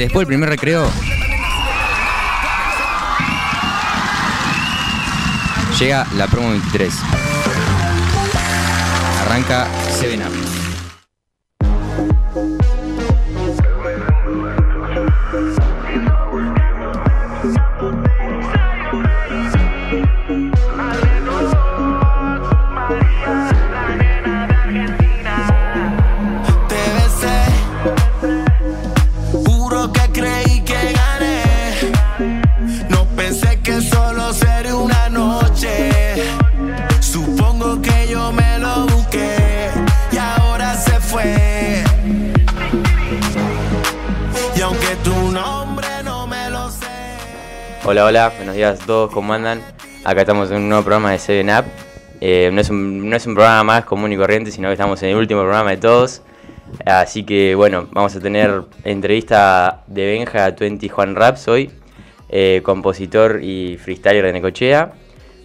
Después del primer recreo. Llega la promo 23. Arranca 7 Hola, hola, buenos días a todos, ¿cómo andan? Acá estamos en un nuevo programa de Seven Up. Eh, no, es un, no es un programa más común y corriente, sino que estamos en el último programa de todos. Así que bueno, vamos a tener entrevista de Benja 20 Juan Raps hoy, eh, compositor y freestyler de Necochea.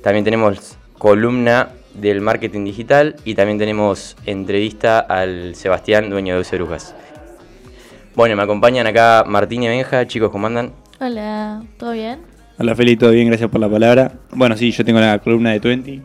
También tenemos columna del marketing digital y también tenemos entrevista al Sebastián, dueño de Brujas. Bueno, me acompañan acá Martín y Benja, chicos, ¿cómo andan? Hola, ¿todo bien? Hola Feli, todo bien, gracias por la palabra. Bueno, sí, yo tengo la columna de 20.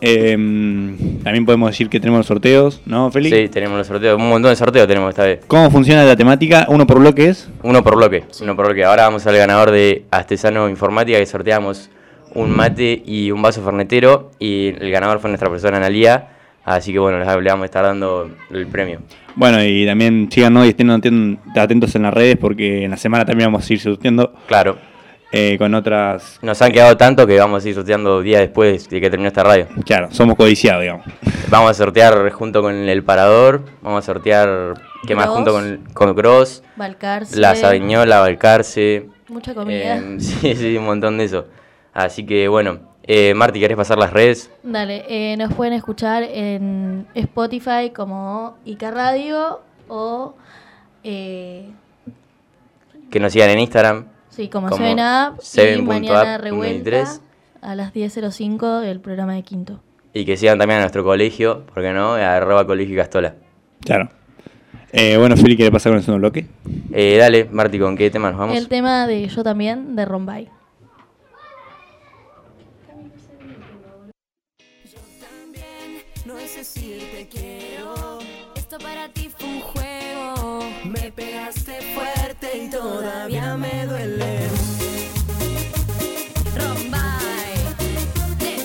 Em, también podemos decir que tenemos los sorteos, ¿no, Feli? Sí, tenemos los sorteos, un montón de sorteos tenemos esta vez. ¿Cómo funciona la temática? ¿Uno por bloques? Uno por bloque, uno por bloque. Ahora vamos al ganador de Astesano Informática que sorteamos un mate y un vaso fernetero y el ganador fue nuestra persona Analía. Así que bueno, le vamos a estar dando el premio. Bueno, y también síganos y estén atentos en las redes porque en la semana también vamos a ir sorteando. Claro. Eh, con otras... Nos han quedado tanto que vamos a ir sorteando días después de que termine esta radio. Claro, somos codiciados, digamos. Vamos a sortear junto con el Parador, vamos a sortear, ¿qué más? Junto con, con Cross, Balcarce, La Sabiñola, Balcarce. Mucha comida. Eh, sí, sí, un montón de eso. Así que bueno, eh, Marti, ¿querés pasar las redes? Dale, eh, nos pueden escuchar en Spotify como Ica Radio o... que nos sigan en Instagram. Sí, como, como 7 y mañana revuelta a las 10.05 el programa de quinto. Y que sigan también a nuestro colegio, ¿por qué no? A arroba colegio Castola. Claro. Eh, bueno, Fili, ¿quiere pasar con el segundo bloque? Eh, dale, Marti, ¿con qué tema nos vamos? El tema de Yo también, de Rombay. Todavía me duele. Rombay, de.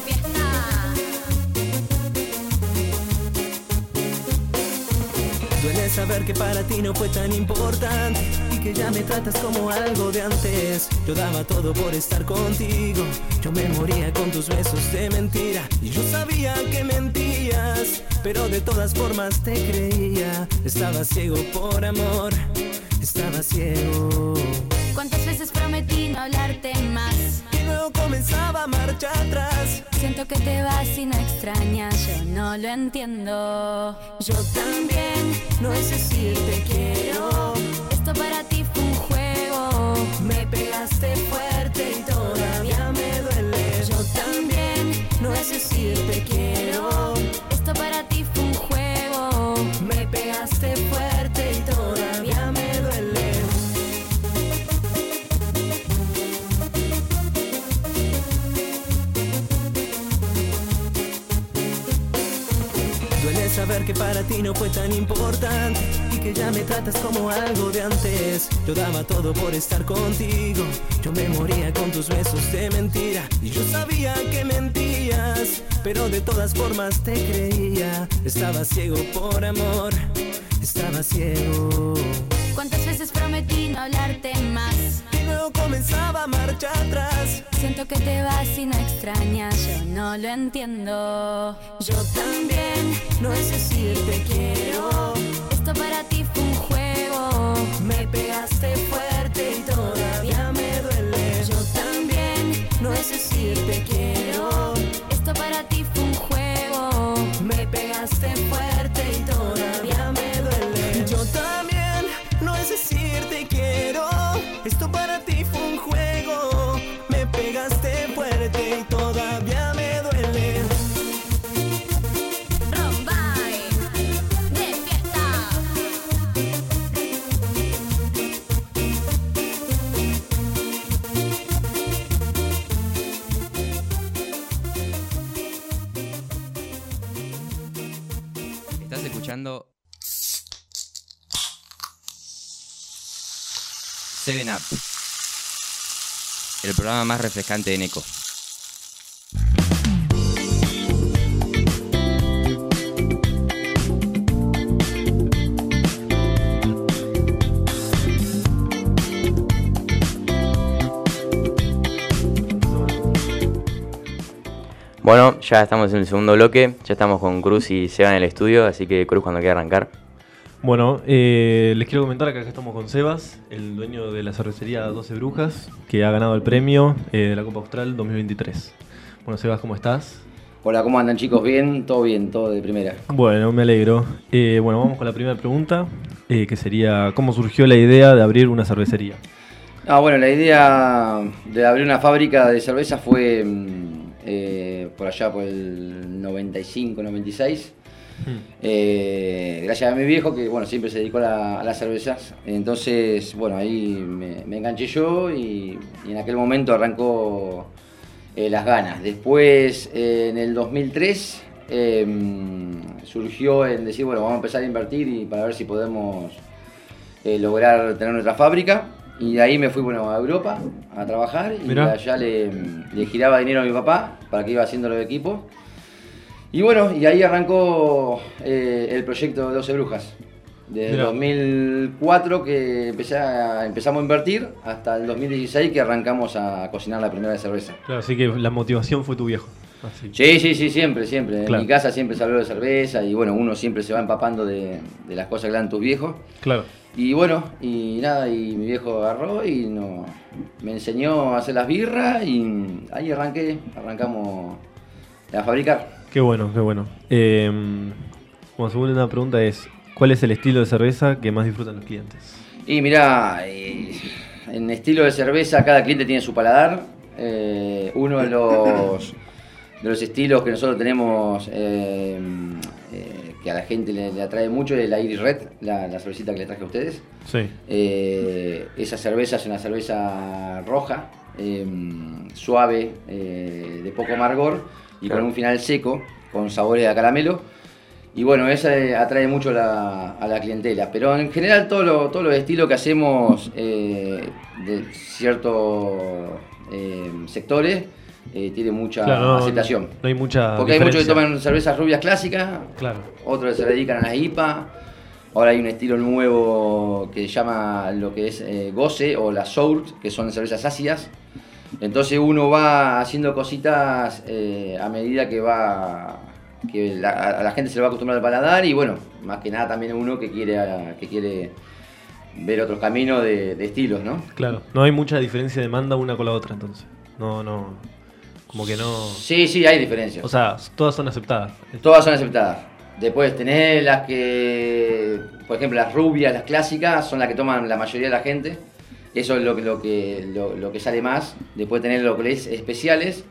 Duele saber que para ti no fue tan importante y que ya me tratas como algo de antes. Yo daba todo por estar contigo. Yo me moría con tus besos de mentira y yo sabía que mentías, pero de todas formas te creía. Estaba ciego por amor, estaba ciego. ¿Cuántas veces prometí no hablarte más? Y luego comenzaba marcha atrás. Siento que te vas y no extrañas, yo no lo entiendo. Yo también, no es decir te quiero. Esto para ti fue un juego. Me pegaste fuerte y todavía me duele. Yo también, no es decir te quiero. Esto para ti fue un juego. Me pegaste fuerte que para ti no fue tan importante y que ya me tratas como algo de antes. Yo daba todo por estar contigo. Yo me moría con tus besos de mentira y yo sabía que mentías, pero de todas formas te creía. Estaba ciego por amor, estaba ciego. ¿Cuántas veces prometí no hablarte más? Y luego comenzaba marcha atrás. Siento que te vas y no extrañas, yo no lo entiendo. Yo también, no es decir te quiero. Esto para ti fue un juego. Me pegaste fuerte y todavía me duele. Yo también, no es decir te quiero. Esto para ti fue un juego. Me pegaste fuerte 7 Up, el programa más refrescante de Neko. Bueno, ya estamos en el segundo bloque, ya estamos con Cruz y Seba en el estudio, así que Cruz cuando quiera arrancar. Bueno, eh, les quiero comentar que acá estamos con Sebas, el dueño de la cervecería 12 Brujas, que ha ganado el premio eh, de la Copa Austral 2023. Bueno, Sebas, ¿cómo estás? Hola, ¿cómo andan chicos? ¿Bien? Todo bien, todo de primera. Bueno, me alegro. Eh, bueno, vamos con la primera pregunta, que sería, ¿cómo surgió la idea de abrir una cervecería? Ah, bueno, la idea de abrir una fábrica de cerveza fue mm, por allá por el 95, 96 eh, gracias a mi viejo que bueno siempre se dedicó a, las cervezas. Entonces, bueno, ahí me, enganché yo y, en aquel momento arrancó eh, las ganas. Después, eh, en el 2003, em, surgió en decir, bueno, vamos a empezar a invertir y para ver si podemos lograr tener nuestra fábrica. Y de ahí me fui bueno, a Europa a trabajar y allá le, le giraba dinero a mi papá para que iba haciendo los equipos. Y bueno, y ahí arrancó eh, el proyecto de 12 Brujas. Desde 2004 que empecé empezamos a invertir hasta el 2016 que arrancamos a cocinar la primera cerveza. Claro, así que la motivación fue tu viejo. Sí, sí, sí, siempre, siempre. En mi casa siempre se habló de cerveza y bueno, uno siempre se va empapando de, las cosas que dan tus viejos. Claro. Y bueno, y nada, y mi viejo agarró y no, me enseñó a hacer las birras y ahí arranqué, arrancamos a fabricar. Qué bueno, qué bueno. Eh, como segunda pregunta es, ¿cuál es el estilo de cerveza que más disfrutan los clientes? Y mira, eh, en estilo de cerveza cada cliente tiene su paladar. Eh, uno de los, de los estilos que nosotros tenemos eh, que a la gente le, atrae mucho es la Iris Red, la, cervecita que le traje a ustedes. Sí. esa cerveza es una cerveza roja, suave, de poco amargor y con un final seco, con sabores a caramelo. Y bueno, eso atrae mucho a la clientela. Pero en general todos los estilos que hacemos eh, de ciertos eh, sectores eh, tiene mucha aceptación. No, hay mucha Porque hay muchos que toman cervezas rubias clásicas, claro. otros se dedican a la IPA. Ahora hay un estilo nuevo que se llama lo que es Goce o la Sour, que son cervezas ácidas. Entonces uno va haciendo cositas eh, a medida que va que a la gente se le va acostumbrando al paladar y bueno, más que nada también uno que quiere que quiere ver otros caminos de, estilos, ¿no? Claro, no hay mucha diferencia de demanda una con la otra entonces. No, no. Como que no. Sí, sí, hay diferencias. O sea, todas son aceptadas. Todas son aceptadas. Después tenés las que, por ejemplo, las rubias, las clásicas, son las que toman la mayoría de la gente eso es lo, lo, que, lo, que sale más. Después tener lo que es especiales,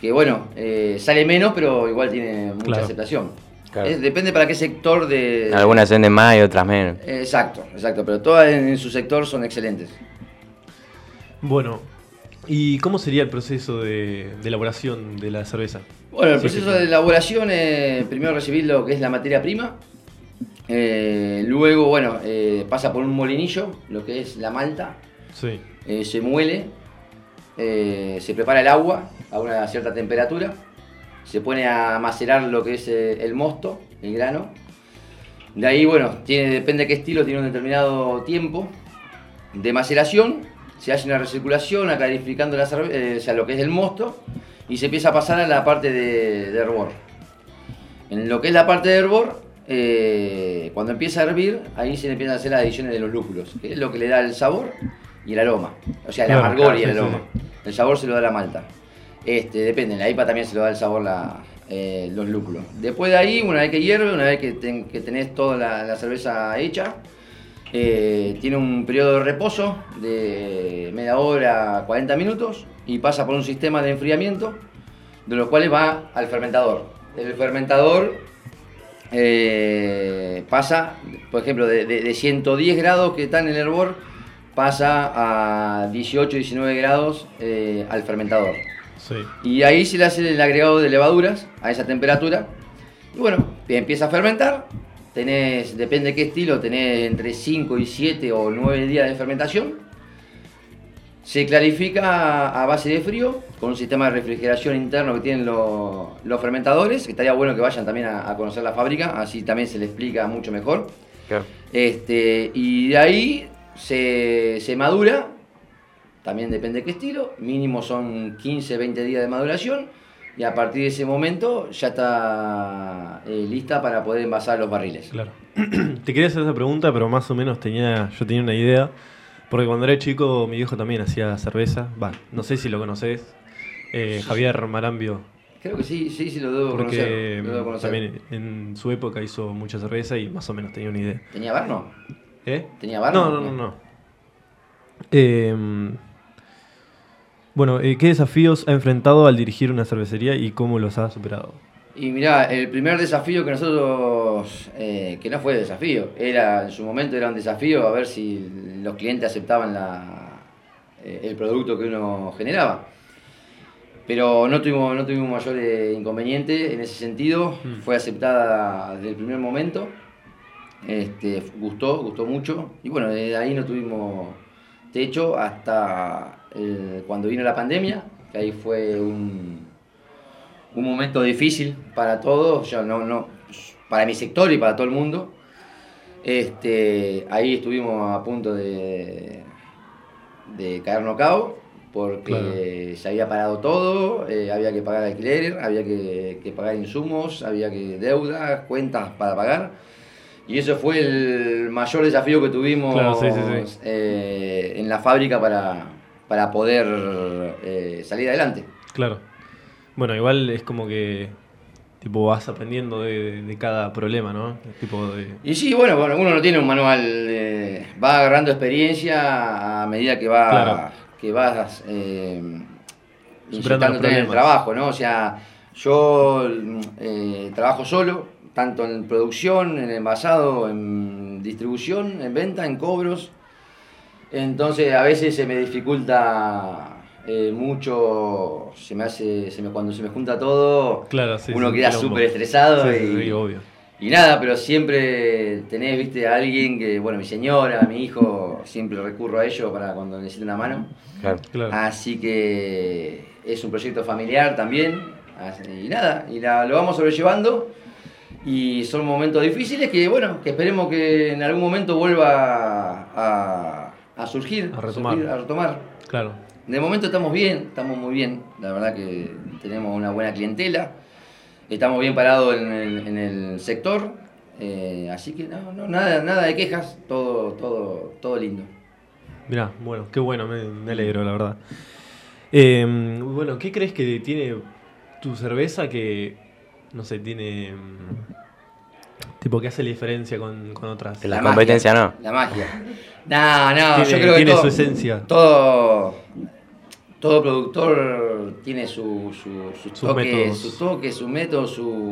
que bueno, eh, sale menos, pero igual tiene mucha aceptación. depende para qué sector de... Algunas venden más y otras menos. Exacto, exacto, pero todas en, su sector son excelentes. Bueno, ¿y cómo sería el proceso de, elaboración de la cerveza? Bueno, el proceso de elaboración es primero recibir lo que es la materia prima, eh, luego, bueno, eh, pasa por un molinillo, lo que es la malta, eh, se muele, eh, se prepara el agua a una cierta temperatura, se pone a macerar lo que es eh, el mosto, el grano. De ahí, bueno, tiene, depende de qué estilo, tiene un determinado tiempo de maceración, se hace una recirculación, acarificando la o sea, lo que es el mosto, y se empieza a pasar a la parte de, de hervor. En lo que es la parte de hervor, cuando empieza a hervir, ahí se empiezan a hacer las adiciones de los lúpulos, que es lo que le da el sabor y el aroma. O sea, el amargor y el aroma. El sabor se lo da la malta. Este, depende, en la IPA también se lo da el sabor la, eh, los lúpulos. Después de ahí, una vez que hierve, una vez que, tenés toda la, cerveza hecha, eh, tiene un periodo de reposo de media hora, 40 minutos y pasa por un sistema de enfriamiento, de los cuales va al fermentador. El fermentador eh, pasa, por ejemplo, de, de, 110 grados que está en el hervor, pasa a 18, 19 grados eh, al fermentador. Y ahí se le hace el agregado de levaduras a esa temperatura. Y bueno, empieza a fermentar, tenés, depende de qué estilo, tenés entre 5 y 7 o 9 días de fermentación. Se clarifica a base de frío, con un sistema de refrigeración interno que tienen los, fermentadores, que estaría bueno que vayan también a, conocer la fábrica, así también se le explica mucho mejor. Este, y de ahí se, se madura, también depende de qué estilo, mínimo son 15, 20 días de maduración, y a partir de ese momento ya está eh, lista para poder envasar los barriles. Claro. Te quería hacer esa pregunta, pero más o menos tenía, yo tenía una idea. Porque cuando era chico, mi viejo también hacía cerveza. Va, no sé si lo conoces. Eh, Javier Marambio. Creo que sí, sí, sí lo debo Porque conocer. también en su época hizo mucha cerveza y más o menos tenía una idea. ¿Tenía barno? ¿Eh? ¿Tenía barno? No, no, no. no. Em, bueno, eh, ¿qué desafíos ha enfrentado al dirigir una cervecería y cómo los ha superado? Y mirá, el primer desafío que nosotros, eh, que no fue desafío, era en su momento era un desafío a ver si los clientes aceptaban la, eh, el producto que uno generaba. Pero no tuvimos, no tuvimos mayor inconveniente en ese sentido, mm. fue aceptada desde el primer momento, este, gustó, gustó mucho, y bueno, desde ahí no tuvimos techo hasta eh, cuando vino la pandemia, que ahí fue un un momento difícil para todos, yo no, no, para mi sector y para todo el mundo. Este, ahí estuvimos a punto de, de caernos cabo porque se había parado todo, eh, había que pagar alquiler, había que, pagar insumos, había que deudas, cuentas para pagar. Y eso fue el mayor desafío que tuvimos eh, en la fábrica para, para poder eh, salir adelante. Claro. Bueno, igual es como que tipo vas aprendiendo de, cada problema, ¿no? Tipo de... Y sí, bueno, bueno, uno no tiene un manual, va agarrando experiencia a medida que va que vas eh, en el trabajo, ¿no? O sea, yo eh, trabajo solo, tanto en producción, en envasado, en distribución, en venta, en cobros. Entonces a veces se me dificulta eh, mucho, se me hace, se me, cuando se me junta todo, claro, uno queda súper estresado y, y nada, pero siempre tenés, viste, a alguien que, bueno, mi señora, mi hijo, siempre recurro a ellos para cuando necesito una mano. Así que es un proyecto familiar también, y nada, y lo vamos sobrellevando. Y son momentos difíciles que, bueno, que esperemos que en algún momento vuelva a, a surgir, a retomar. a retomar. Claro. De momento estamos bien, estamos muy bien. La verdad que tenemos una buena clientela. Estamos bien parados en el, sector. Eh, así que no, no, nada, nada de quejas, todo, todo, todo lindo. Mirá, bueno, qué bueno, me, alegro, la verdad. Em, bueno, ¿qué crees que tiene tu cerveza que, no sé, tiene... Tipo, ¿qué hace la diferencia con, otras? La, competencia no. La magia. No, no, yo creo que tiene su esencia. Todo todo productor tiene su, su, su toque, su toque, su método, su,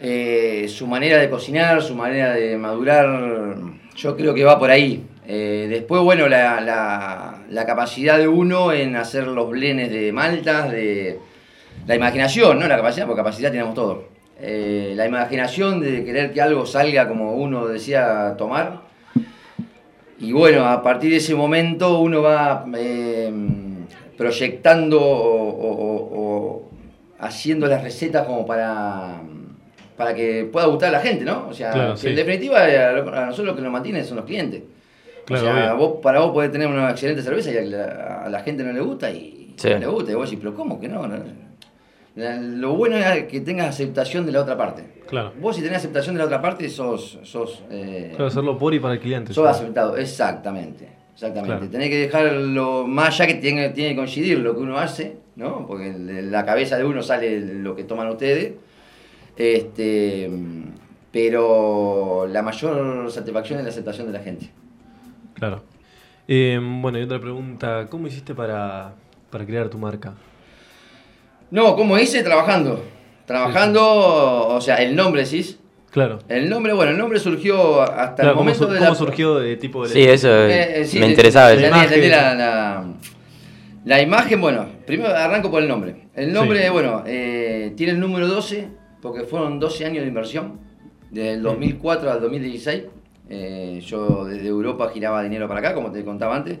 eh, su manera de cocinar, su manera de madurar. Yo creo que va por ahí. Eh, después, bueno, la, la, capacidad de uno en hacer los blenes de maltas, de la imaginación, no la capacidad, porque capacidad tenemos todo. Eh, la imaginación de querer que algo salga como uno decía tomar. Y bueno, a partir de ese momento uno va proyectando o, haciendo las recetas como para, para que pueda gustar a la gente, ¿no? O sea, en definitiva a nosotros lo que nos mantiene son los clientes. o sea, vos, para vos podés tener una excelente cerveza y a la, gente no le gusta y no le gusta. Y vos decís, pero ¿cómo que no? Lo bueno es que tengas aceptación de la otra parte. Claro. Vos si tenés aceptación de la otra parte sos... sos eh, claro, hacerlo por y para el cliente. Sos aceptado, exactamente. Exactamente. Tenés que dejarlo más allá que tiene, tiene que coincidir lo que uno hace, ¿no? Porque en la cabeza de uno sale lo que toman ustedes. Este, pero la mayor satisfacción es la aceptación de la gente. Claro. Eh, bueno, y otra pregunta, ¿cómo hiciste para, crear tu marca? No, ¿cómo hice? Trabajando. Trabajando, o sea, el nombre, ¿sí? Claro. El nombre, bueno, el nombre surgió hasta el momento de ¿Cómo surgió de tipo de... Sí, eso eh, eh, me interesaba. La imagen. La, la, imagen, bueno, primero arranco por el nombre. El nombre, bueno, eh, tiene el número 12 porque fueron 12 años de inversión. Desde el 2004 al 2016, eh, yo desde Europa giraba dinero para acá, como te contaba antes.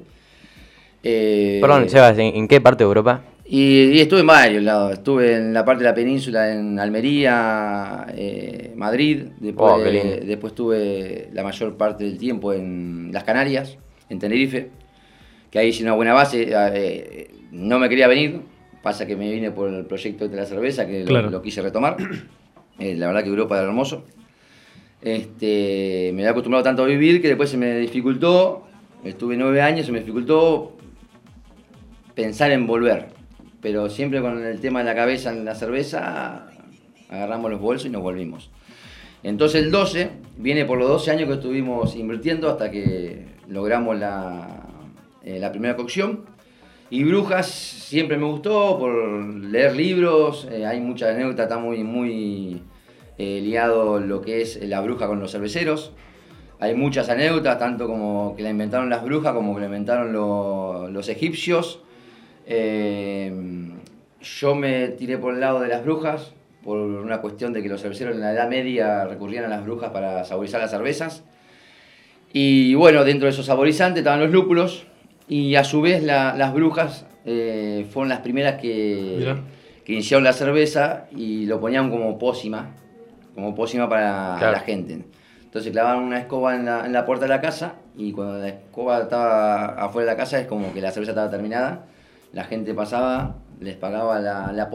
Eh, Perdón, Sebas, ¿en, qué parte de Europa? Y, estuve en varios lados. Estuve en la parte de la península, en Almería, eh, Madrid. Después, oh, después estuve la mayor parte del tiempo en las Canarias, en Tenerife. Que ahí hice una buena base. no me quería venir. Pasa que me vine por el proyecto de la cerveza, que lo, quise retomar. la verdad que Europa era hermoso. Este, me había acostumbrado tanto a vivir que después se me dificultó, estuve nueve años, se me dificultó pensar en volver. Pero siempre con el tema de la cabeza en la cerveza, agarramos los bolsos y nos volvimos. Entonces el 12 viene por los 12 años que estuvimos invirtiendo hasta que logramos la, eh, la primera cocción. Y Brujas siempre me gustó por leer libros, eh, hay muchas anécdotas, está muy, muy eh, liado lo que es la bruja con los cerveceros. Hay muchas anécdotas, tanto como que la inventaron las brujas como que la inventaron los egipcios. Eh, yo me tiré por el lado de las brujas, por una cuestión de que los cerveceros en la Edad Media recurrían a las brujas para saborizar las cervezas. Y bueno, dentro de esos saborizantes estaban los lúpulos, y a su vez las brujas eh, fueron las primeras que, que iniciaron la cerveza y lo ponían como pócima como pócima para la gente. Entonces clavaban una escoba en la, en la, puerta de la casa y cuando la escoba estaba afuera de la casa es como que la cerveza estaba terminada, la gente pasaba, les pagaba la, la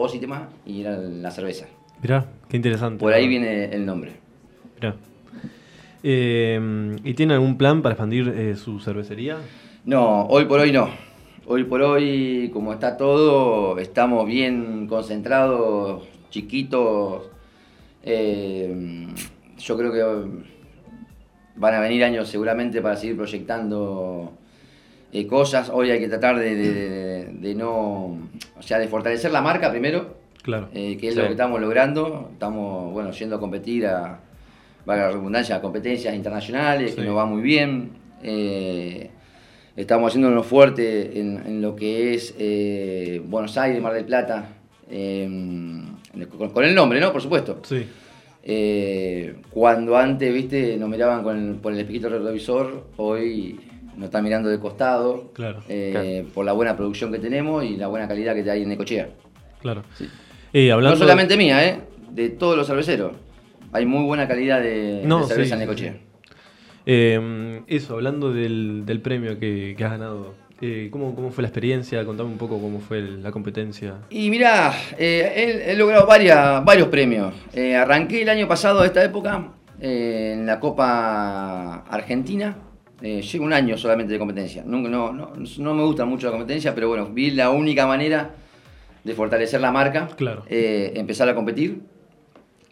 y era la cerveza. Mirá, qué interesante. Por ahí viene el nombre. Mirá. Eh, ¿Y tiene algún plan para expandir eh, su cervecería? No, hoy por hoy no. Hoy por hoy, como está todo, estamos bien concentrados, chiquitos, eh, yo creo que van a venir años seguramente para seguir proyectando eh, cosas. Hoy hay que tratar de, no, o sea, de fortalecer la marca primero, claro. Eh, que es lo que estamos logrando. Estamos, bueno, yendo a competir a, valga la redundancia, a competencias internacionales, que nos va muy bien. estamos haciéndonos fuerte en, en, lo que es Buenos Aires, Mar del Plata con, el nombre, ¿no? Por supuesto. Sí. Eh, cuando antes, viste, nos miraban con por el espejito retrovisor, hoy nos están mirando de costado. Claro, eh, Por la buena producción que tenemos y la buena calidad que hay en Necochea. Claro. Eh, no solamente mía, ¿eh? De todos los cerveceros. Hay muy buena calidad de, cerveza en Necochea. eso, hablando del, premio que, que has ganado eh, ¿cómo, fue la experiencia? Contame un poco cómo fue la competencia. Y mirá, eh, he, logrado varios premios. Arranqué el año pasado a esta época en la Copa Argentina. Llevo un año solamente de competencia. No, no, me gusta mucho la competencia, pero bueno, vi la única manera de fortalecer la marca. Claro. empezar a competir.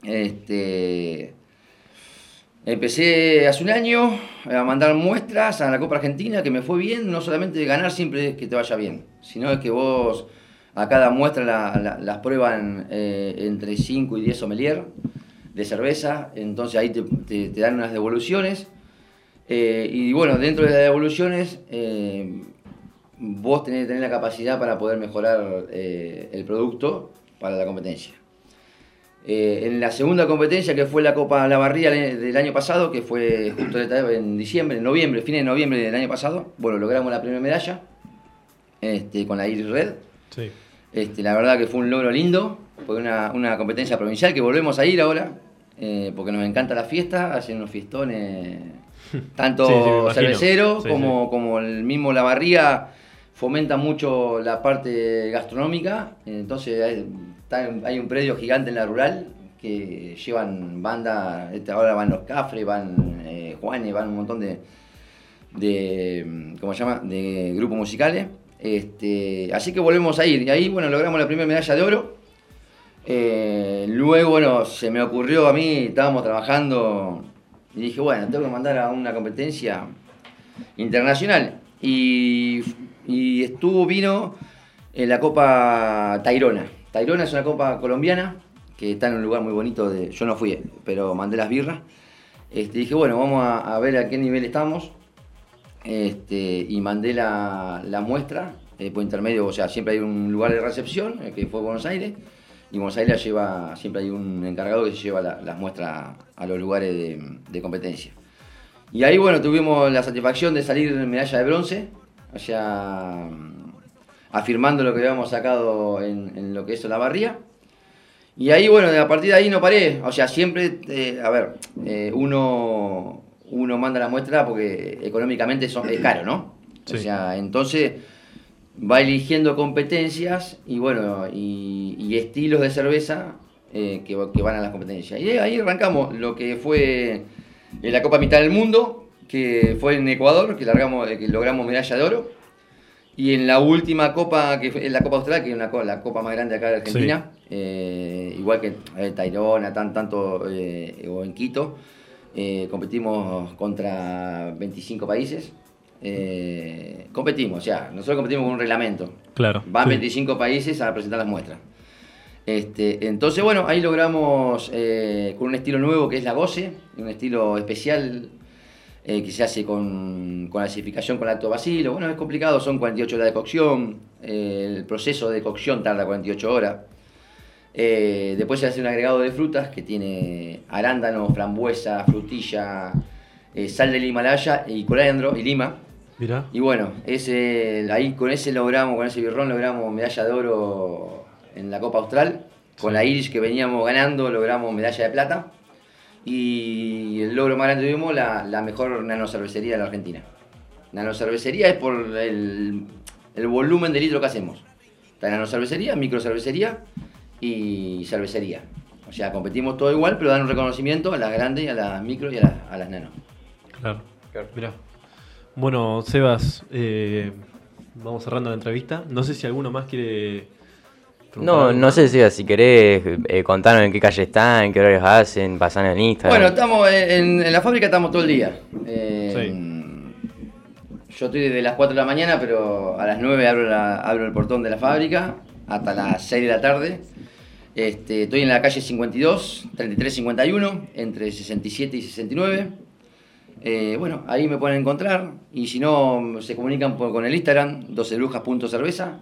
Este, Empecé hace un año a mandar muestras a la Copa Argentina, que me fue bien, no solamente ganar siempre que te vaya bien, sino que vos a cada muestra las prueban eh, entre 5 y 10 sommelier de cerveza, entonces ahí te, dan unas devoluciones. Eh, y bueno, dentro de las devoluciones eh, vos tenés que tener la capacidad para poder mejorar el producto para la competencia. Eh, en la segunda competencia, que fue la Copa La Barría del año pasado, que fue justo en diciembre, en noviembre, fines de noviembre del año pasado, bueno, logramos la primera medalla este, con la Iris Red. Este, la verdad que fue un logro lindo, fue una, una competencia provincial que volvemos a ir ahora, eh, porque nos encanta la fiesta, hacen unos fiestones, tanto cerveceros como, como el mismo La Barría fomenta mucho la parte gastronómica, entonces hay un predio gigante en la rural que llevan banda, este, ahora van los Cafres, van eh, Juanes, van un montón de, de, ¿cómo se llama?, de grupos musicales. Este, así que volvemos a ir. Y ahí, bueno, logramos la primera medalla de oro. Eh, luego, bueno, se me ocurrió a mí, estábamos trabajando y dije, bueno, tengo que mandar a una competencia internacional. Y, estuvo, vino en la Copa Tairona Tairona es una copa colombiana que está en un lugar muy bonito. De, yo no fui, pero mandé las birras. Este, dije, bueno, vamos a, ver a qué nivel estamos. Este, y mandé la, muestra eh, por intermedio, o sea, siempre hay un lugar de recepción, eh, que fue Buenos Aires. Y Buenos Aires lleva, siempre hay un encargado que se lleva las muestras a los lugares de, competencia. Y ahí, bueno, tuvimos la satisfacción de salir en medalla de bronce, allá mm, afirmando lo que habíamos sacado en, lo que es la barría. Y ahí, bueno, a partir de ahí no paré. O sea, siempre, eh, a ver, eh, uno, uno manda la muestra porque económicamente son, es caro, ¿no? O sea, entonces va eligiendo competencias y bueno, y, estilos de cerveza eh, que, van a las competencias. Y ahí arrancamos lo que fue la Copa Mitad del Mundo, que fue en Ecuador, que, largamos, que logramos medalla de oro. Y en la última copa, que fue la Copa Austral, que es la copa más grande acá de Argentina, eh, igual que en Tairona, tan, tanto, eh, o en Quito, competimos contra 25 países. Eh, competimos, o sea, nosotros competimos con un reglamento. Claro. Van 25 países a presentar las muestras. Este, entonces, bueno, ahí logramos eh, con un estilo nuevo que es la goce, un estilo especial eh, que se hace con, con acidificación con lactobacilo. Bueno, es complicado, son 48 horas de cocción, el proceso de cocción tarda 48 horas. después se hace un agregado de frutas que tiene arándano, frambuesa, frutilla, sal del Himalaya y coriandro y lima. Y bueno, ese, ahí con ese logramos, con ese birrón logramos medalla de oro en la Copa Austral. Con la Irish que veníamos ganando logramos medalla de plata. Y el logro más grande tuvimos la, la mejor nanocervecería de la Argentina. Nanocervecería es por el, volumen de litro que hacemos. La nanocervecería, microcervecería y cervecería. O sea, competimos todo igual, pero dan un reconocimiento a las grandes, a las micro y a las, a las nano. Claro, claro. Mirá. Bueno, Sebas, eh, vamos cerrando la entrevista. No sé si alguno más quiere. No, no sé si, si querés eh, contarnos en qué calle están, en qué horarios hacen, pasan en Instagram. Bueno, estamos en, la fábrica estamos todo el día. Eh, yo estoy desde las 4 de la mañana, pero a las 9 abro, abro el portón de la fábrica hasta las 6 de la tarde. Este, estoy en la calle 52, 3351, entre 67 y 69. Eh, bueno, ahí me pueden encontrar y si no, se comunican con el Instagram, 12brujas.cerveza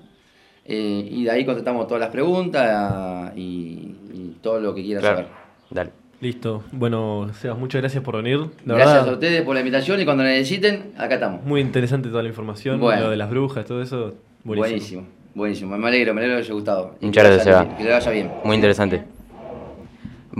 eh, y de ahí contestamos todas las preguntas y, todo lo que quieras saber. Dale. Listo. Bueno, Sebas, muchas gracias por venir. gracias a ustedes por la invitación y cuando necesiten, acá estamos. Muy interesante toda la información, lo de las brujas, todo eso. Buenísimo. Buenísimo, Me alegro, me alegro que haya gustado. Muchas gracias, Sebas. Que le vaya bien. Muy interesante.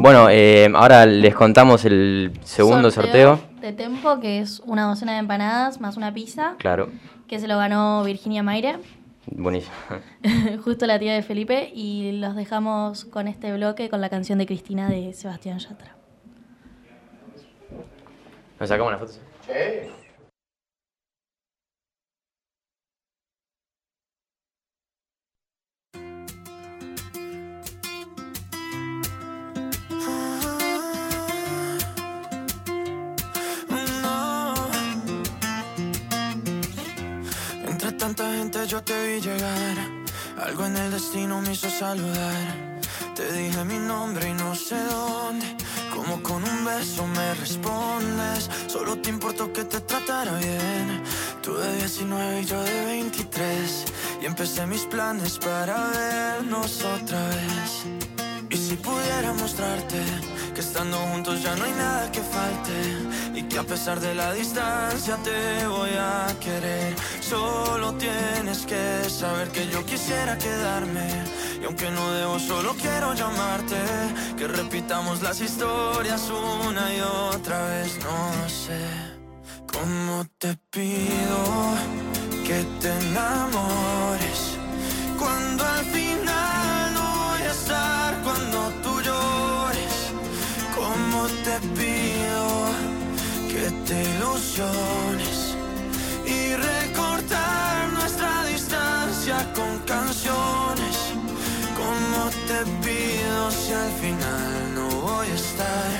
Bueno, eh, ahora les contamos el segundo sorteo, De Tempo, que es una docena de empanadas más una pizza. Claro. Que se lo ganó Virginia Maire. Buenísimo. Justo la tía de Felipe. Y los dejamos con este bloque con la canción de Cristina de Sebastián Yatra. ¿Nos sacamos la foto? Sí. Yo te vi llegar. Algo en el destino me hizo saludar. Te dije mi nombre y no sé dónde. Como con un beso me respondes. Solo te importó que te tratara bien. Tú de 19 y yo de 23. Y empecé mis planes para vernos otra vez. Y si pudiera mostrarte que estando juntos ya no hay nada que falte y que a pesar de la distancia te voy a querer. Solo tienes que saber que yo quisiera quedarme y aunque no debo solo quiero llamarte, que repitamos las historias una y otra vez. No sé cómo te pido que te enamores ilusiones y recortar nuestra distancia con canciones. Como te pido si al final no voy a estar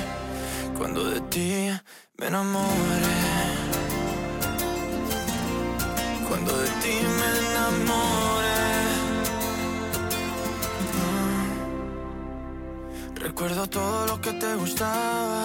cuando de ti me enamore. Cuando de ti me enamore. Recuerdo todo lo que te gustaba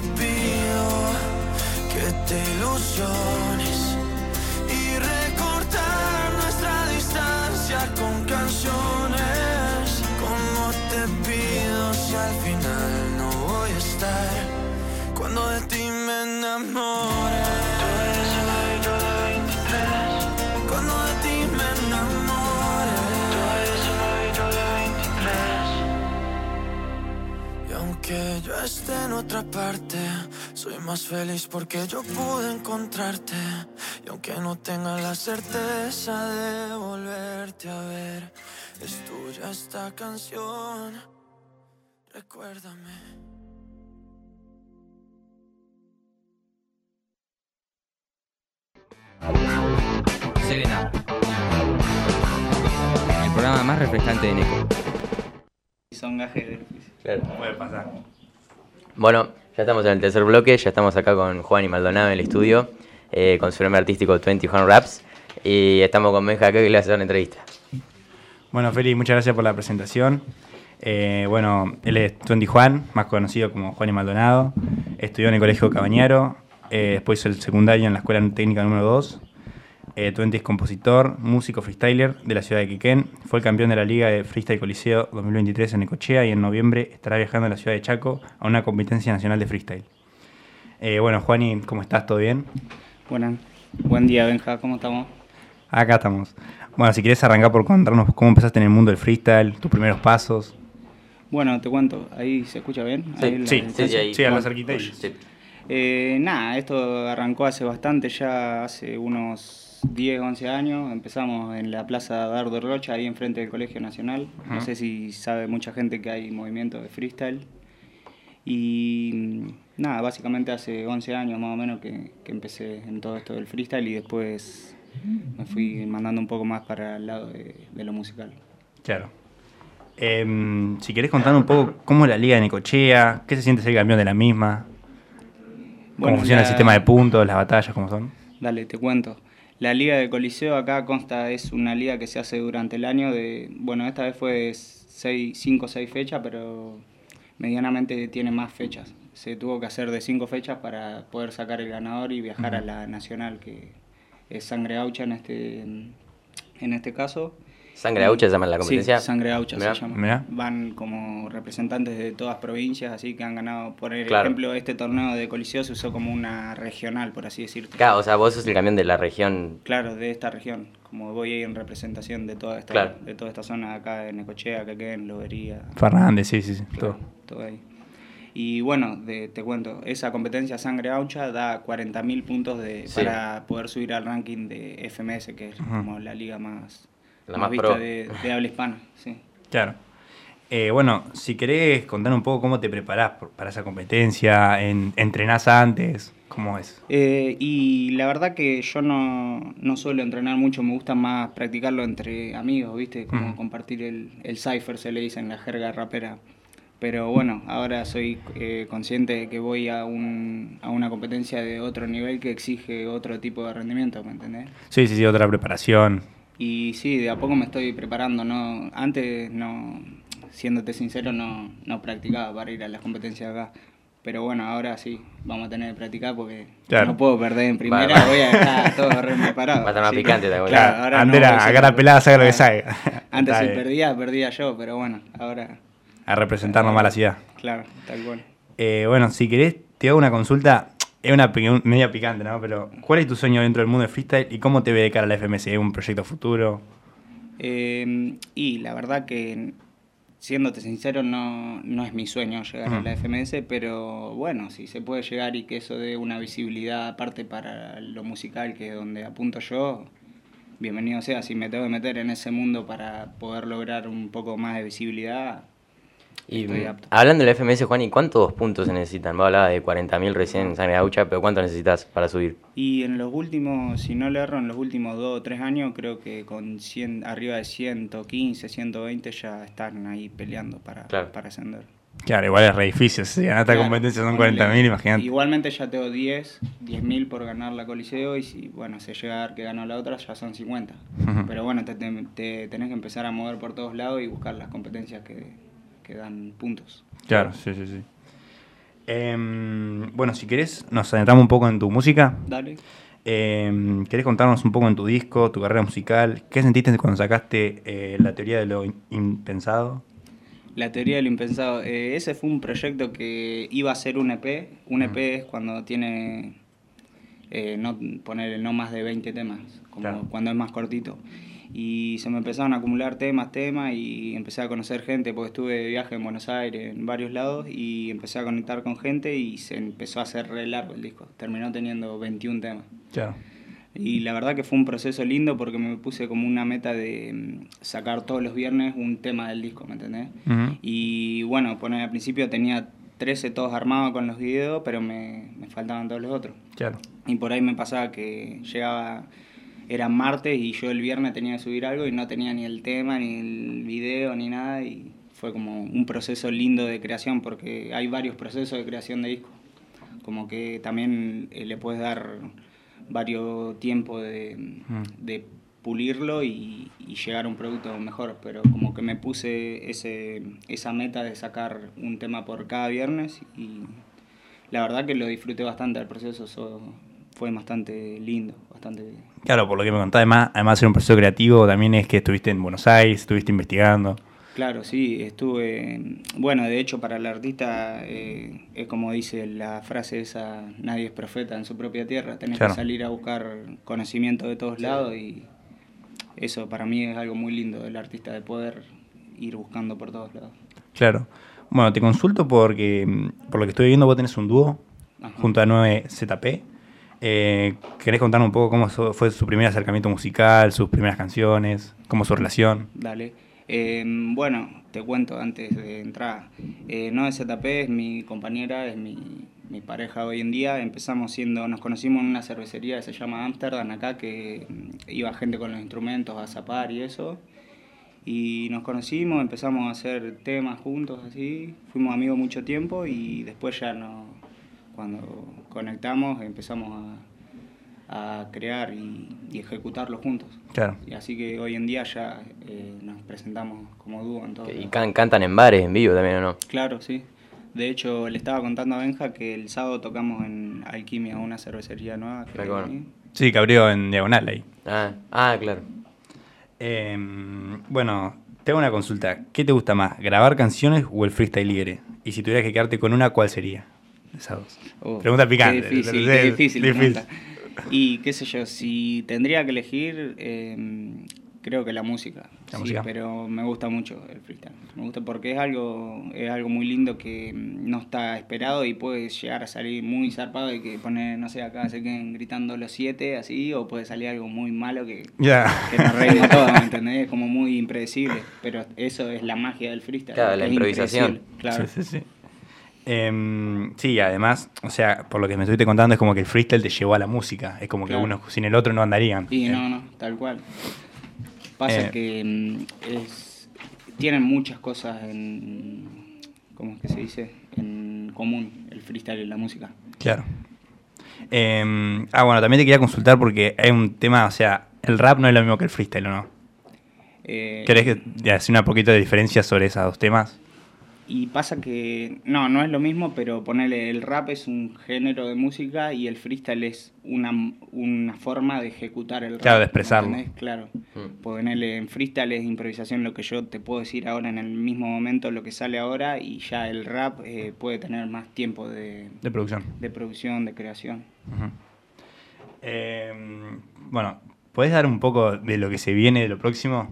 te pido que te ilusiones y recortar nuestra distancia con canciones, como te pido si al final no voy a estar cuando de ti me enamore. Esté en otra parte, soy más feliz porque yo pude encontrarte. Y aunque no tenga la certeza de volverte a ver, es tuya esta canción. Recuérdame. Serena. El programa más refrescante de Neko. Son gajes de Claro. Puede pasar. Bueno, ya estamos en el tercer bloque, ya estamos acá con Juan y Maldonado en el estudio, eh, con su nombre artístico 21 Raps, y estamos con Benja que le hace una entrevista. Bueno, Feli, muchas gracias por la presentación. Eh, bueno, él es Twenty Juan, más conocido como Juan y Maldonado. Estudió en el Colegio Cabañaro, eh, después hizo el secundario en la Escuela Técnica número 2. Eh, Twenty es compositor, músico freestyler de la ciudad de Quequén. Fue el campeón de la Liga de Freestyle Coliseo 2023 en Necochea y en noviembre estará viajando a la ciudad de Chaco a una competencia nacional de freestyle. Eh, bueno, Juani, ¿cómo estás? ¿Todo bien? Bueno, buen día, Benja, ¿cómo estamos? Acá estamos. Bueno, si quieres arrancar por contarnos cómo empezaste en el mundo del freestyle, tus primeros pasos. Bueno, te cuento, ahí se escucha bien. Ahí la sí, sí, ahí. sí, a ahí. Sí. Eh, nada, esto arrancó hace bastante, ya hace unos 10, 11 años. Empezamos en la Plaza Dardo Rocha, ahí enfrente del Colegio Nacional. No sé si sabe mucha gente que hay movimiento de freestyle. Y mm, nada, básicamente hace 11 años más o menos que, que empecé en todo esto del freestyle y después me fui mandando un poco más para el lado de, de lo musical. Claro. Em, si querés contar un poco cómo es la liga de Necochea, qué se siente ser campeón de la misma, cómo Bueno, funciona el sistema de puntos, las batallas, cómo son. Dale, te cuento. La liga de Coliseo acá consta, es una liga que se hace durante el año de, bueno, esta vez fue 5 o 6 fechas, pero medianamente tiene más fechas. Se tuvo que hacer de 5 fechas para poder sacar el ganador y viajar a la nacional, que es Sangre Gaucha en este, en este caso. ¿Sangre Gaucha se llama la competencia? Sí, Sangre Gaucha Mirá. se llama. Mirá. Van como representantes de todas provincias, así que han ganado, por Claro. ejemplo, este torneo de Coliseo se usó como una regional, por así decirlo. Claro, o sea, vos sos el campeón de la región. Claro, de esta región. Como voy ahí en representación de toda esta, Claro. de toda esta zona acá de Necochea, Quequén, Lobería, Fernández, sí, sí, sí. claro, todo. todo ahí. Y bueno, de- te cuento, esa competencia Sangre Aucha da 40.000 puntos de, Sí. para poder subir al ranking de FMS, que es como la liga más, La más vista pro. de, de habla hispana. Sí. Claro. Eh, bueno, si querés contar un poco cómo te preparás por- para esa competencia, en, entrenás antes, cómo es. Eh, y la verdad que yo no, no suelo entrenar mucho, me gusta más practicarlo entre amigos, ¿viste? Como compartir el, el cipher, se le dice en la jerga rapera. Pero bueno, ahora soy eh, consciente de que voy a, un, a una competencia de otro nivel que exige otro tipo de rendimiento, ¿me entendés? Sí, sí, sí, otra preparación. Y sí, de a poco me estoy preparando, ¿no? Antes, no, siéndote sincero, no, no practicaba para ir a las competencias acá. Pero bueno, ahora sí, vamos a tener que practicar porque Claro. no puedo perder en primera, voy a estar todo re preparado. Va a estar más Sí. picante, te. Claro, ahora antes no a cara pelada, saca lo que Claro. sabe. Antes si perdía, perdía yo, pero bueno, ahora, A representar nomás la ciudad. claro, tal cual. Eh, bueno, si querés, te hago una consulta. Es una media picante, ¿no? Pero, ¿cuál es tu sueño dentro del mundo del freestyle y cómo te ve de cara a la FMS? ¿Es un proyecto futuro? Eh, y la verdad que siéndote sincero, no, no es mi sueño llegar a la FMS, pero bueno, si se puede llegar y que eso dé una visibilidad aparte para lo musical, que es donde apunto yo, bienvenido sea. Si me tengo que meter en ese mundo para poder lograr un poco más de visibilidad, y hablando del FMS, Juan, ¿y cuántos puntos se necesitan? Vos hablabas de 40.000 recién en Sangre Gaucha, pero ¿cuánto necesitas para subir? Y en los últimos, si no le erro, en los últimos dos o tres años, creo que con 100, arriba de 115, 120 ya están ahí peleando para, para ascender. Claro, igual es re difícil. Si ganar esta competencia son 40.000, imagínate. Igualmente ya tengo 10, 10.000 por ganar la Coliseo y si, bueno, se llega a ver que ganó la otra, ya son 50. Pero bueno, te, te, tenés que empezar a mover por todos lados y buscar las competencias que, que dan puntos. Claro, sí, sí, sí. Em, bueno, si querés, nos adentramos un poco en tu música. Dale. Eh, ¿Querés contarnos un poco en tu disco, tu carrera musical? ¿Qué sentiste cuando sacaste eh, la teoría de lo impensado? La teoría de lo impensado. Eh, ese fue un proyecto que iba a ser un EP. Un EP es cuando tiene, eh, no poner no más de 20 temas, como cuando es más cortito y se me empezaron a acumular temas, temas y empecé a conocer gente porque estuve de viaje en Buenos Aires, en varios lados y empecé a conectar con gente y se empezó a hacer re largo el disco. Terminó teniendo 21 temas. Y la verdad que fue un proceso lindo porque me puse como una meta de mm, sacar todos los viernes un tema del disco, ¿me entendés? Y bueno, poner al principio tenía 13 todos armados con los videos, pero me, me faltaban todos los otros. Claro. Y por ahí me pasaba que llegaba era martes y yo el viernes tenía que subir algo y no tenía ni el tema, ni el video, ni nada. Y fue como un proceso lindo de creación porque hay varios procesos de creación de disco. Como que también eh, le puedes dar varios tiempos de, mm. pulirlo y, llegar a un producto mejor. Pero como que me puse ese, esa meta de sacar un tema por cada viernes y la verdad que lo disfruté bastante el proceso. fue bastante lindo, bastante Claro, por lo que me contaba, además, además de ser un proceso creativo, también es que estuviste en Buenos Aires, estuviste investigando. Claro, sí, estuve, bueno, de hecho para el artista eh, es como dice la frase esa, nadie es profeta en su propia tierra, tenés que salir a buscar conocimiento de todos lados y eso para mí es algo muy lindo del artista, de poder ir buscando por todos lados. Claro. Bueno, te consulto porque, por lo que estoy viendo, vos tenés un dúo junto a 9ZP. Eh, ¿Querés contarnos un poco cómo fue su primer acercamiento musical, sus primeras canciones, cómo su relación? Dale. Em, bueno, te cuento antes de entrar. Eh, no ZP es mi compañera, es mi, mi, pareja hoy en día. Empezamos siendo, nos conocimos en una cervecería que se llama Amsterdam acá, que mm, iba gente con los instrumentos a zapar y eso. Y nos conocimos, empezamos a hacer temas juntos así. Fuimos amigos mucho tiempo y después ya no, cuando conectamos empezamos a, crear y, ejecutarlo juntos. Claro. Y así que hoy en día ya eh, nos presentamos como dúo en todo. ¿Y cantan en bares, en vivo también o no? Claro, sí. De hecho, le estaba contando a Benja que el sábado tocamos en Alquimia, una cervecería nueva. sí, que abrió en Diagonal ahí. Ah, ah claro. Em, bueno, te hago una consulta. ¿Qué te gusta más, grabar canciones o el freestyle libre? Y si tuvieras que quedarte con una, ¿cuál sería? Oh, pregunta picante. difícil, difícil. Y qué sé yo, si tendría que elegir, em, creo que la música. sí, pero me gusta mucho el freestyle. Me gusta porque es algo, es algo muy lindo que no está esperado y puede llegar a salir muy zarpado y que pone, no sé, acá se queden gritando los siete así, o puede salir algo muy malo que, que nos reímos todos, ¿me entendés? Es como muy impredecible. Pero eso es la magia del freestyle. Claro, la improvisación. Claro. Sí, sí, sí. Eh, sí, además, o sea, por lo que me estuviste contando, es como que el freestyle te llevó a la música. Es como que uno sin el otro no andarían. Sí, no, no, tal cual. Pasa eh. que mm, es, tienen muchas cosas en. ¿Cómo es que se dice? En común, el freestyle y la música. Claro. Em, ah, bueno, también te quería consultar porque hay un tema, o sea, el rap no es lo mismo que el freestyle, ¿o no? Eh, ¿Querés que hacer una poquito de diferencia sobre esos dos temas? Y pasa que, no, no es lo mismo, pero ponerle el rap es un género de música y el freestyle es una, una forma de ejecutar el rap. Claro, de expresarlo. Claro. Mm. Ponerle en freestyle es improvisación lo que yo te puedo decir ahora en el mismo momento, lo que sale ahora, y ya el rap eh, puede tener más tiempo de, de producción. De producción, de creación. Em, bueno, ¿puedes dar un poco de lo que se viene de lo próximo?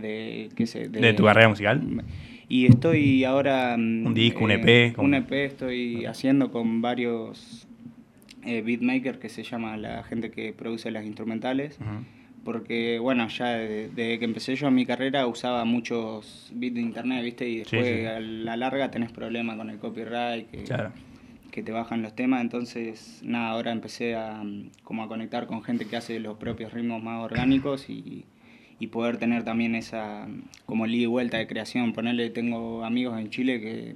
de, qué sé, de, tu carrera musical. Y estoy ahora... Mm, un disco, un EP. Un EP estoy haciendo con varios eh, beatmakers que se llama la gente que produce las instrumentales. Porque, bueno, ya desde que empecé yo en mi carrera usaba muchos beats de internet, ¿viste? Y después a la larga tenés problemas con el copyright. Que, claro que te bajan los temas, entonces nada, ahora empecé a, como a conectar con gente que hace los propios ritmos más orgánicos y, poder tener también esa como ida y vuelta de creación. Ponerle, tengo amigos en Chile que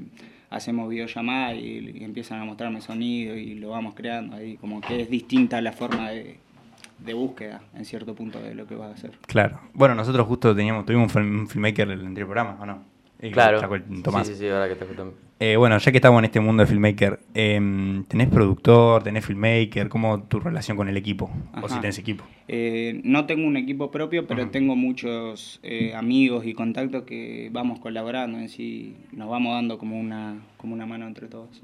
hacemos videollamadas y, y, empiezan a mostrarme sonido y lo vamos creando ahí, como que es distinta la forma de, de búsqueda en cierto punto de lo que vas a hacer. Claro. Bueno, nosotros justo teníamos, tuvimos un filmmaker en el anterior programa, ¿o no? Claro. Sí, sí, ahora que te eh, bueno, ya que estamos en este mundo de filmmaker, eh, ¿tenés productor, tenés filmmaker? ¿Cómo tu relación con el equipo? ¿O si tenés equipo? Eh, no tengo un equipo propio, pero tengo muchos eh, amigos y contactos que vamos colaborando en sí, nos vamos dando como una, como una mano entre todos.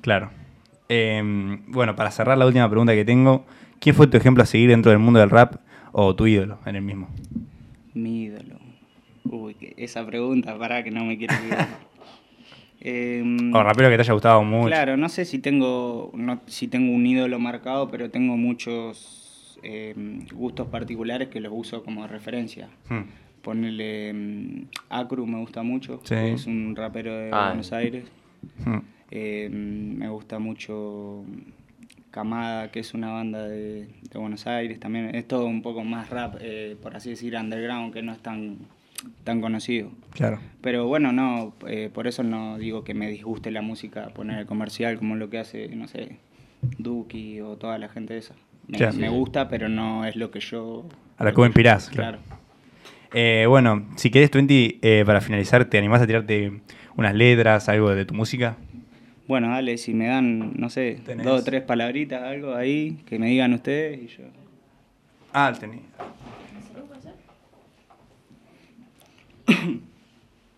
Claro. Em, bueno, para cerrar la última pregunta que tengo, ¿quién fue tu ejemplo a seguir dentro del mundo del rap o tu ídolo en el mismo? Mi ídolo. Uy, esa pregunta, para que no me quiero Eh, o rapero que te haya gustado mucho. Claro, no sé si tengo, no, si tengo un ídolo marcado, pero tengo muchos em, gustos particulares que los uso como referencia. Hmm. Ponerle em, Acru me gusta mucho, es un rapero de ah. Buenos Aires. Hmm. me gusta mucho Camada, que es una banda de, de, Buenos Aires también. Es todo un poco más rap, eh, por así decir, underground, que no es tan tan conocido. Claro. Pero bueno, no, eh, por eso no digo que me disguste la música poner comercial como lo que hace, no sé, Duki o toda la gente esa. Me, gusta, pero no es lo que yo... A la que inspirás, claro. Eh, bueno, si querés, Twenty, eh, para finalizar, ¿te animás a tirarte unas letras, algo de tu música? Bueno, dale, si me dan, no sé, dos o tres palabritas, algo ahí, que me digan ustedes y yo... Ah, tenés.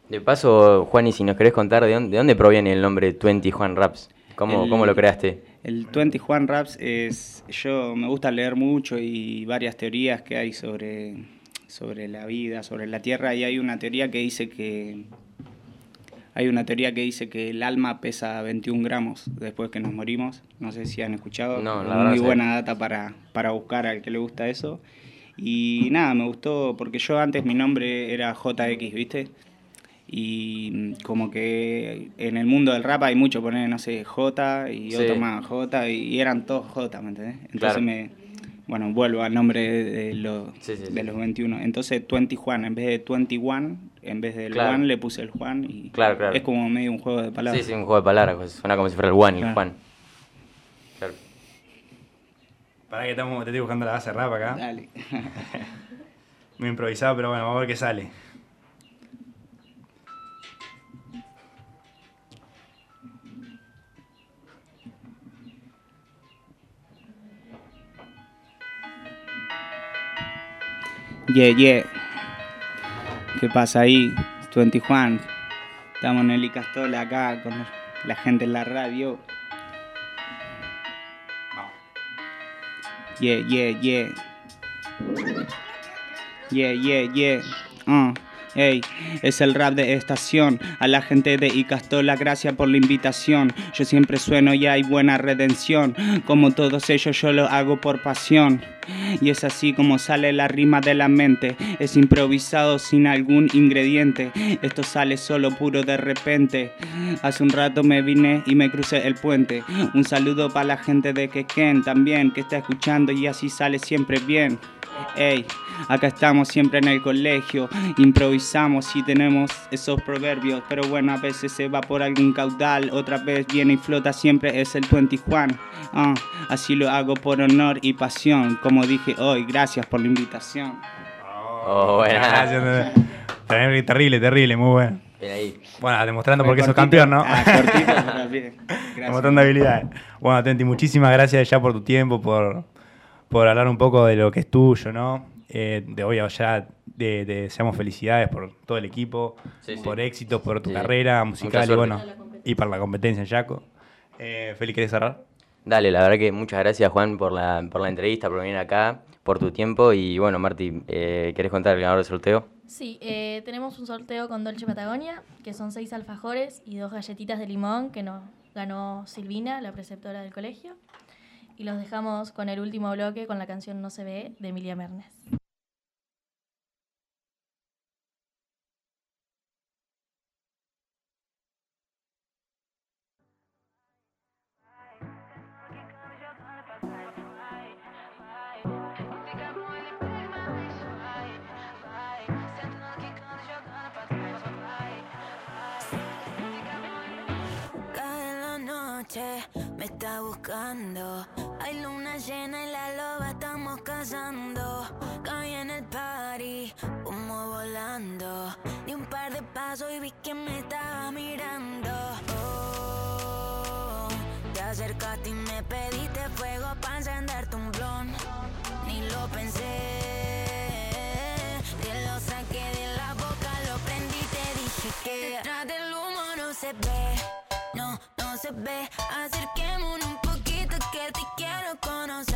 De paso, Juan, y si nos querés contar de dónde, proviene el nombre Twenty Juan Raps, ¿Cómo, ¿cómo, lo creaste? El Twenty Juan Raps es, yo me gusta leer mucho y varias teorías que hay sobre, sobre la vida, sobre la tierra, y hay una teoría que dice que hay una teoría que dice que el alma pesa 21 gramos después que nos morimos. No sé si han escuchado. No, Muy buena data para, para buscar al que le gusta eso. Y nada, me gustó porque yo antes mi nombre era JX, ¿viste? Y como que en el mundo del rap hay mucho poner, no sé, J y otro más J y eran todos J, ¿me entendés? Entonces me, bueno, vuelvo al nombre de, los, de los 21. Entonces 20 Juan, en vez de 21, en vez del Juan le puse el Juan y es como medio un juego de palabras. Sí, sí, un juego de palabras, pues, suena como si fuera el Juan y el Juan. Para que estamos, te estoy buscando la base rap acá. Dale. Muy improvisado, pero bueno, vamos a ver qué sale. Yeah, yeah. ¿Qué pasa ahí? Estuve en Tijuana. Estamos en el Icastola acá con la gente en la radio. Yeah, yeah, yeah. Yeah, yeah, yeah. Uh. Hey, es el rap de estación. A la gente de Icastola, gracias por la invitación. Yo siempre sueno y hay buena redención. Como todos ellos, yo lo hago por pasión. Y es así como sale la rima de la mente. Es improvisado sin algún ingrediente. Esto sale solo puro de repente. Hace un rato me vine y me crucé el puente. Un saludo para la gente de Quequén también que está escuchando y así sale siempre bien. Ey, acá estamos siempre en el colegio, improvisamos y tenemos esos proverbios, pero bueno, a veces se va por algún caudal, otra vez viene y flota, siempre es el 20 Juan. Ah, así lo hago por honor y pasión, como dije hoy, gracias por la invitación. Oh, bueno. Gracias. Terrible, terrible, muy bueno. ahí. Bueno, demostrando por qué sos campeón, ¿no? Ah, cortito, bien. Demostrando habilidades. Bueno, Tenti, muchísimas gracias ya por tu tiempo, por, por hablar un poco de lo que es tuyo, ¿no? Eh, de hoy ya de, deseamos felicidades por todo el equipo, por éxitos, por tu carrera musical y bueno, y para la competencia en Yaco. Eh, Feli, ¿querés cerrar? Dale, la verdad que muchas gracias Juan por la, por la entrevista, por venir acá, por tu tiempo y bueno, Marti, eh, ¿querés contar el ganador del sorteo? Sí, eh, tenemos un sorteo con Dolce Patagonia, que son seis alfajores y dos galletitas de limón que nos ganó Silvina, la preceptora del colegio. Y los dejamos con el último bloque con la canción No se ve de Emilia Mernes. Me está buscando. Hay luna llena y la loba estamos cazando. Caí en el party, como volando. Di un par de pasos y vi que me estaba mirando. Oh, te acercaste y me pediste fuego para encenderte un blon. Ni lo pensé. Ve. Acerquémonos un poquito que te quiero conocer.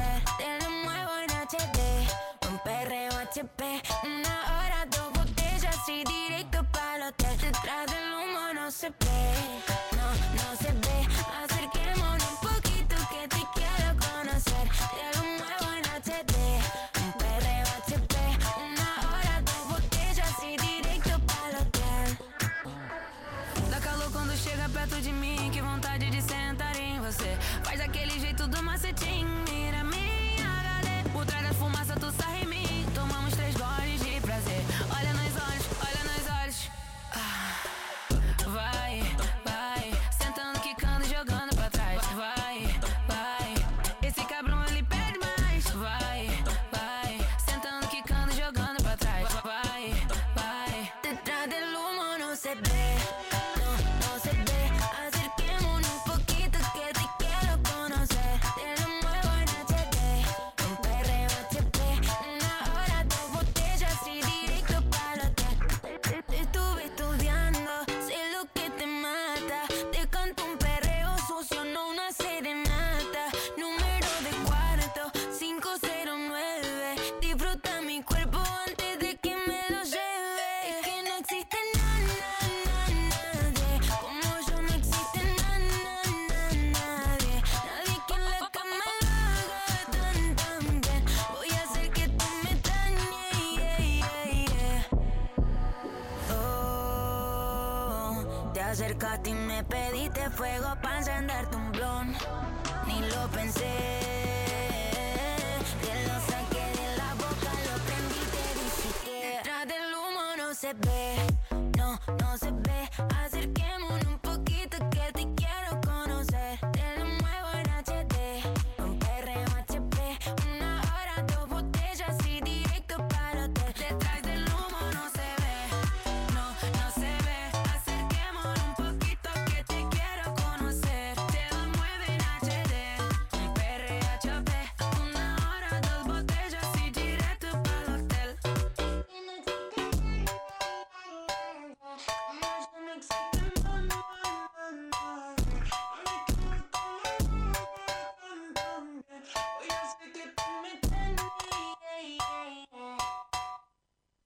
Acercaste y me pediste fuego para encenderte un blon. Ni lo pensé.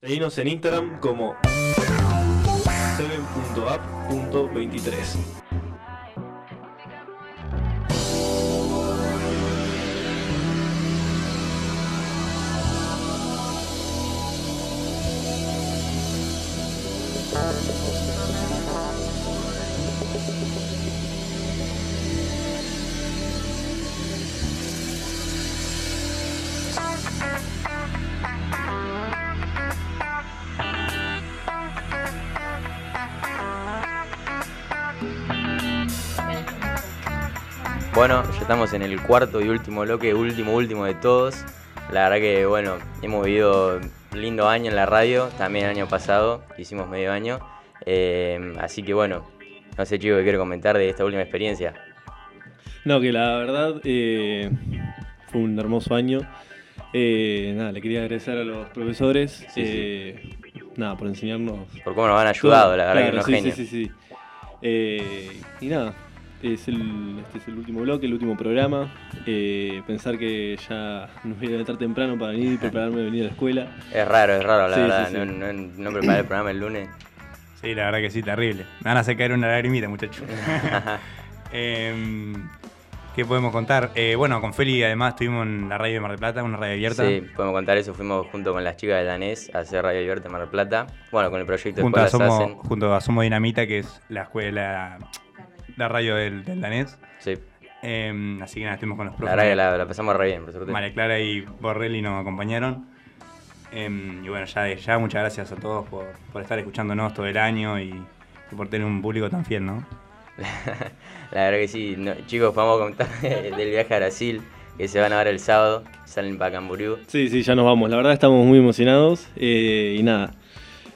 Seguinos en Instagram como 7.app.23. estamos en el cuarto y último bloque, último, último de todos. La verdad que, bueno, hemos vivido un lindo año en la radio, también el año pasado, hicimos medio año. Eh, así que, bueno, no sé, chico, qué quiero comentar de esta última experiencia. No, que la verdad eh, fue un hermoso año. Eh, nada, le quería agradecer a los profesores. Sí, Nada, por enseñarnos. Por cómo nos han ayudado, la verdad que Claro, sí, genios. Sí, sí, sí. Eh, y nada, es el, este es el último bloque, el último programa. Eh, pensar que ya nos voy a levantar temprano para venir y prepararme a venir a la escuela. Es raro, es raro, la Sí, verdad. sí, sí. No, no, no preparé el programa el lunes. Sí, la verdad que sí, terrible. Me van a hacer caer una lagrimita, muchachos. Em, ¿Qué podemos contar? Eh, bueno, con Feli además estuvimos en la radio de Mar del Plata, una radio abierta. Sí, podemos contar eso. Fuimos junto con las chicas de Danés a hacer Radio Abierta en Mar del Plata. Bueno, con el proyecto junto, a Hacen. junto a Somos Dinamita, que es la escuela, la radio del, del danés. Sí. Em, así que nada, estuvimos con los La profes. verdad que la, la pasamos re bien, por suerte. María Clara y Borrelli nos acompañaron. Em, y bueno, ya de ya muchas gracias a todos por, por estar escuchándonos todo el año y, y por tener un público tan fiel, ¿no? La verdad que sí. No, chicos, vamos a contar del viaje a Brasil, que se van a ver el sábado. Salen para Camboriú. Sí, sí, ya nos vamos. La verdad estamos muy emocionados eh, y nada.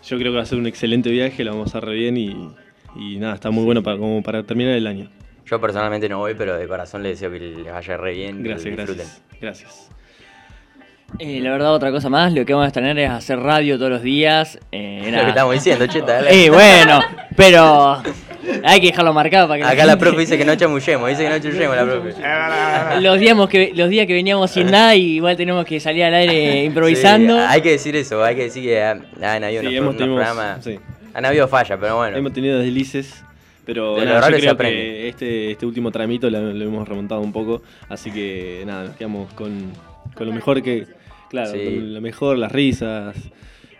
Yo creo que va a ser un excelente viaje, lo vamos a hacer re bien y, y nada, está muy bueno para, como para terminar el año. Yo personalmente no voy, pero de corazón les deseo que les vaya re bien. Gracias, disfruten. gracias. Gracias. Eh, la verdad, otra cosa más, lo que vamos a tener es hacer radio todos los días. Eh, Lo que estamos diciendo, cheta. dale. Eh, bueno, pero hay que dejarlo marcado para que Acá la profe dice que no chamullemos, dice que no chamullemos la profe. los días que los días que veníamos sin nada y igual tenemos que salir al aire improvisando. Sí, hay que decir eso, hay que decir que han, han habido Sí, unos, hemos unos programas. sí. Han habido fallas, pero bueno. Hemos tenido deslices, pero Del nada, yo creo que este, este último tramito lo, lo hemos remontado un poco, así que nada, nos quedamos con, con lo mejor que, claro, Sí. con lo mejor, las risas,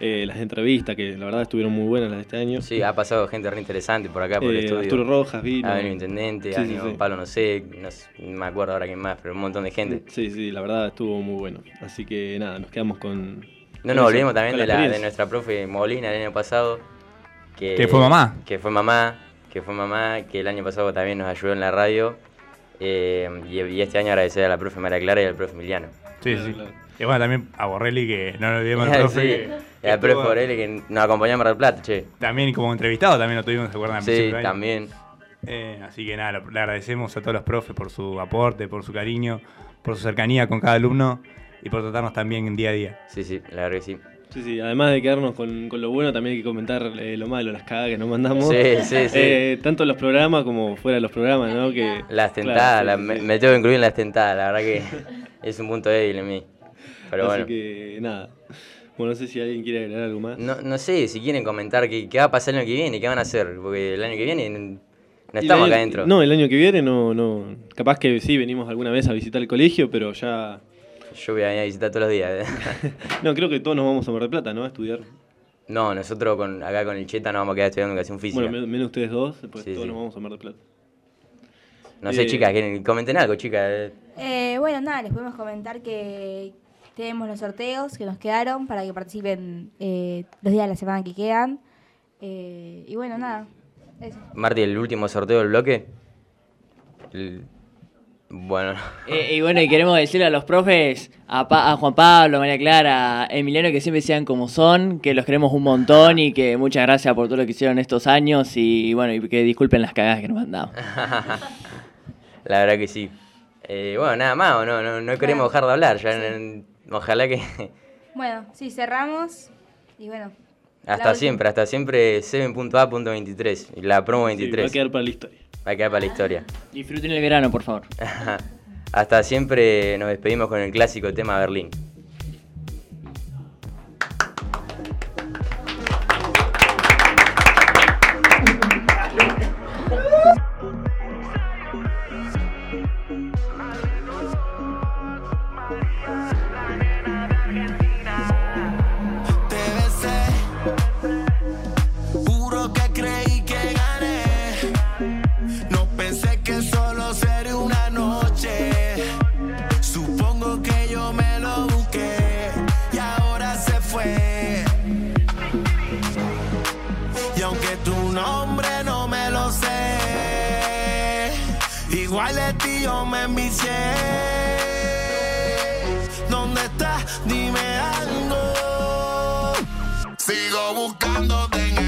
eh, las entrevistas, que la verdad estuvieron muy buenas las de este año. Sí, ha pasado gente re interesante por acá, por el Eh, estudio. Arturo Rojas vino. Ha venido intendente, Sí, ha sí, venido sí. Pablo, no sé, no sé, no me acuerdo ahora quién más, pero un montón de gente. Sí, sí, la verdad estuvo muy bueno. Así que nada, nos quedamos con. No nos olvidemos también de, la, de nuestra profe Molina el año pasado. Que, Que fue mamá. Que fue mamá, que fue mamá, que el año pasado también nos ayudó en la radio. eh, y, y este año agradecer a la profe María Clara y al profe Emiliano. Sí, sí. Y bueno, también a Borrelli, que no nos olvidemos Sí, profe. que- y al profe Borelli que nos acompañó a Mar del Plata, che. También como entrevistado, también lo tuvimos, ¿se acuerdan? Al Sí, también. Eh, así que nada, lo- le agradecemos a todos los profes por su aporte, por su cariño, por su cercanía con cada alumno y por tratarnos también día a día. Sí, sí, la verdad que sí. Sí, sí, además de quedarnos con, con lo bueno, también hay que comentar eh, lo malo, las cagadas que nos mandamos. Sí, sí, sí. Eh, tanto en los programas como fuera de los programas, ¿no? Que, Las tentadas, la- me, me tengo que incluir en las tentadas, la verdad que es un punto débil en mí. Pero Así bueno. que nada. Bueno, no sé si alguien quiere agregar algo más. No, no sé si quieren comentar qué, qué va a pasar el año que viene, qué van a hacer, porque el año que viene no estamos año- acá adentro. No, el año que viene no, no. Capaz que sí, venimos alguna vez a visitar el colegio, pero ya. Yo voy a venir a visitar todos los días. No, creo que todos nos vamos a Mar del Plata, ¿no? A estudiar. no, nosotros con, acá con el Cheta nos vamos a quedar estudiando educación física. Bueno, men- menos ustedes dos, después Sí, todos sí. nos vamos a Mar del Plata. no sé, eh, chicas, comenten algo, chicas. Eh, bueno, nada, les podemos comentar que tenemos los sorteos que nos quedaron para que participen eh, los días de la semana que quedan. Eh, y bueno, nada. Eso. Marti, el último sorteo del bloque. El- Bueno, Eh, y bueno, y queremos decirle a los profes, a, Pa- a Juan Pablo, a María Clara, a Emiliano, que siempre sean como son, que los queremos un montón y que muchas gracias por todo lo que hicieron estos años y bueno, y que disculpen las cagadas que nos mandamos. la verdad que sí. Eh, bueno, nada más, ¿o no, no, no queremos dejar de hablar. Ya, Ojalá que. Bueno, sí, cerramos. Y bueno. Hasta siempre, hasta siempre 7.A.23. Y la promo Sí, 23. va a quedar para la historia. Va a quedar para la historia. Disfruten el verano, por favor. Hasta siempre nos despedimos con el clásico tema Berlín. Me envicié. ¿Dónde estás? Dime algo. Sigo buscándote en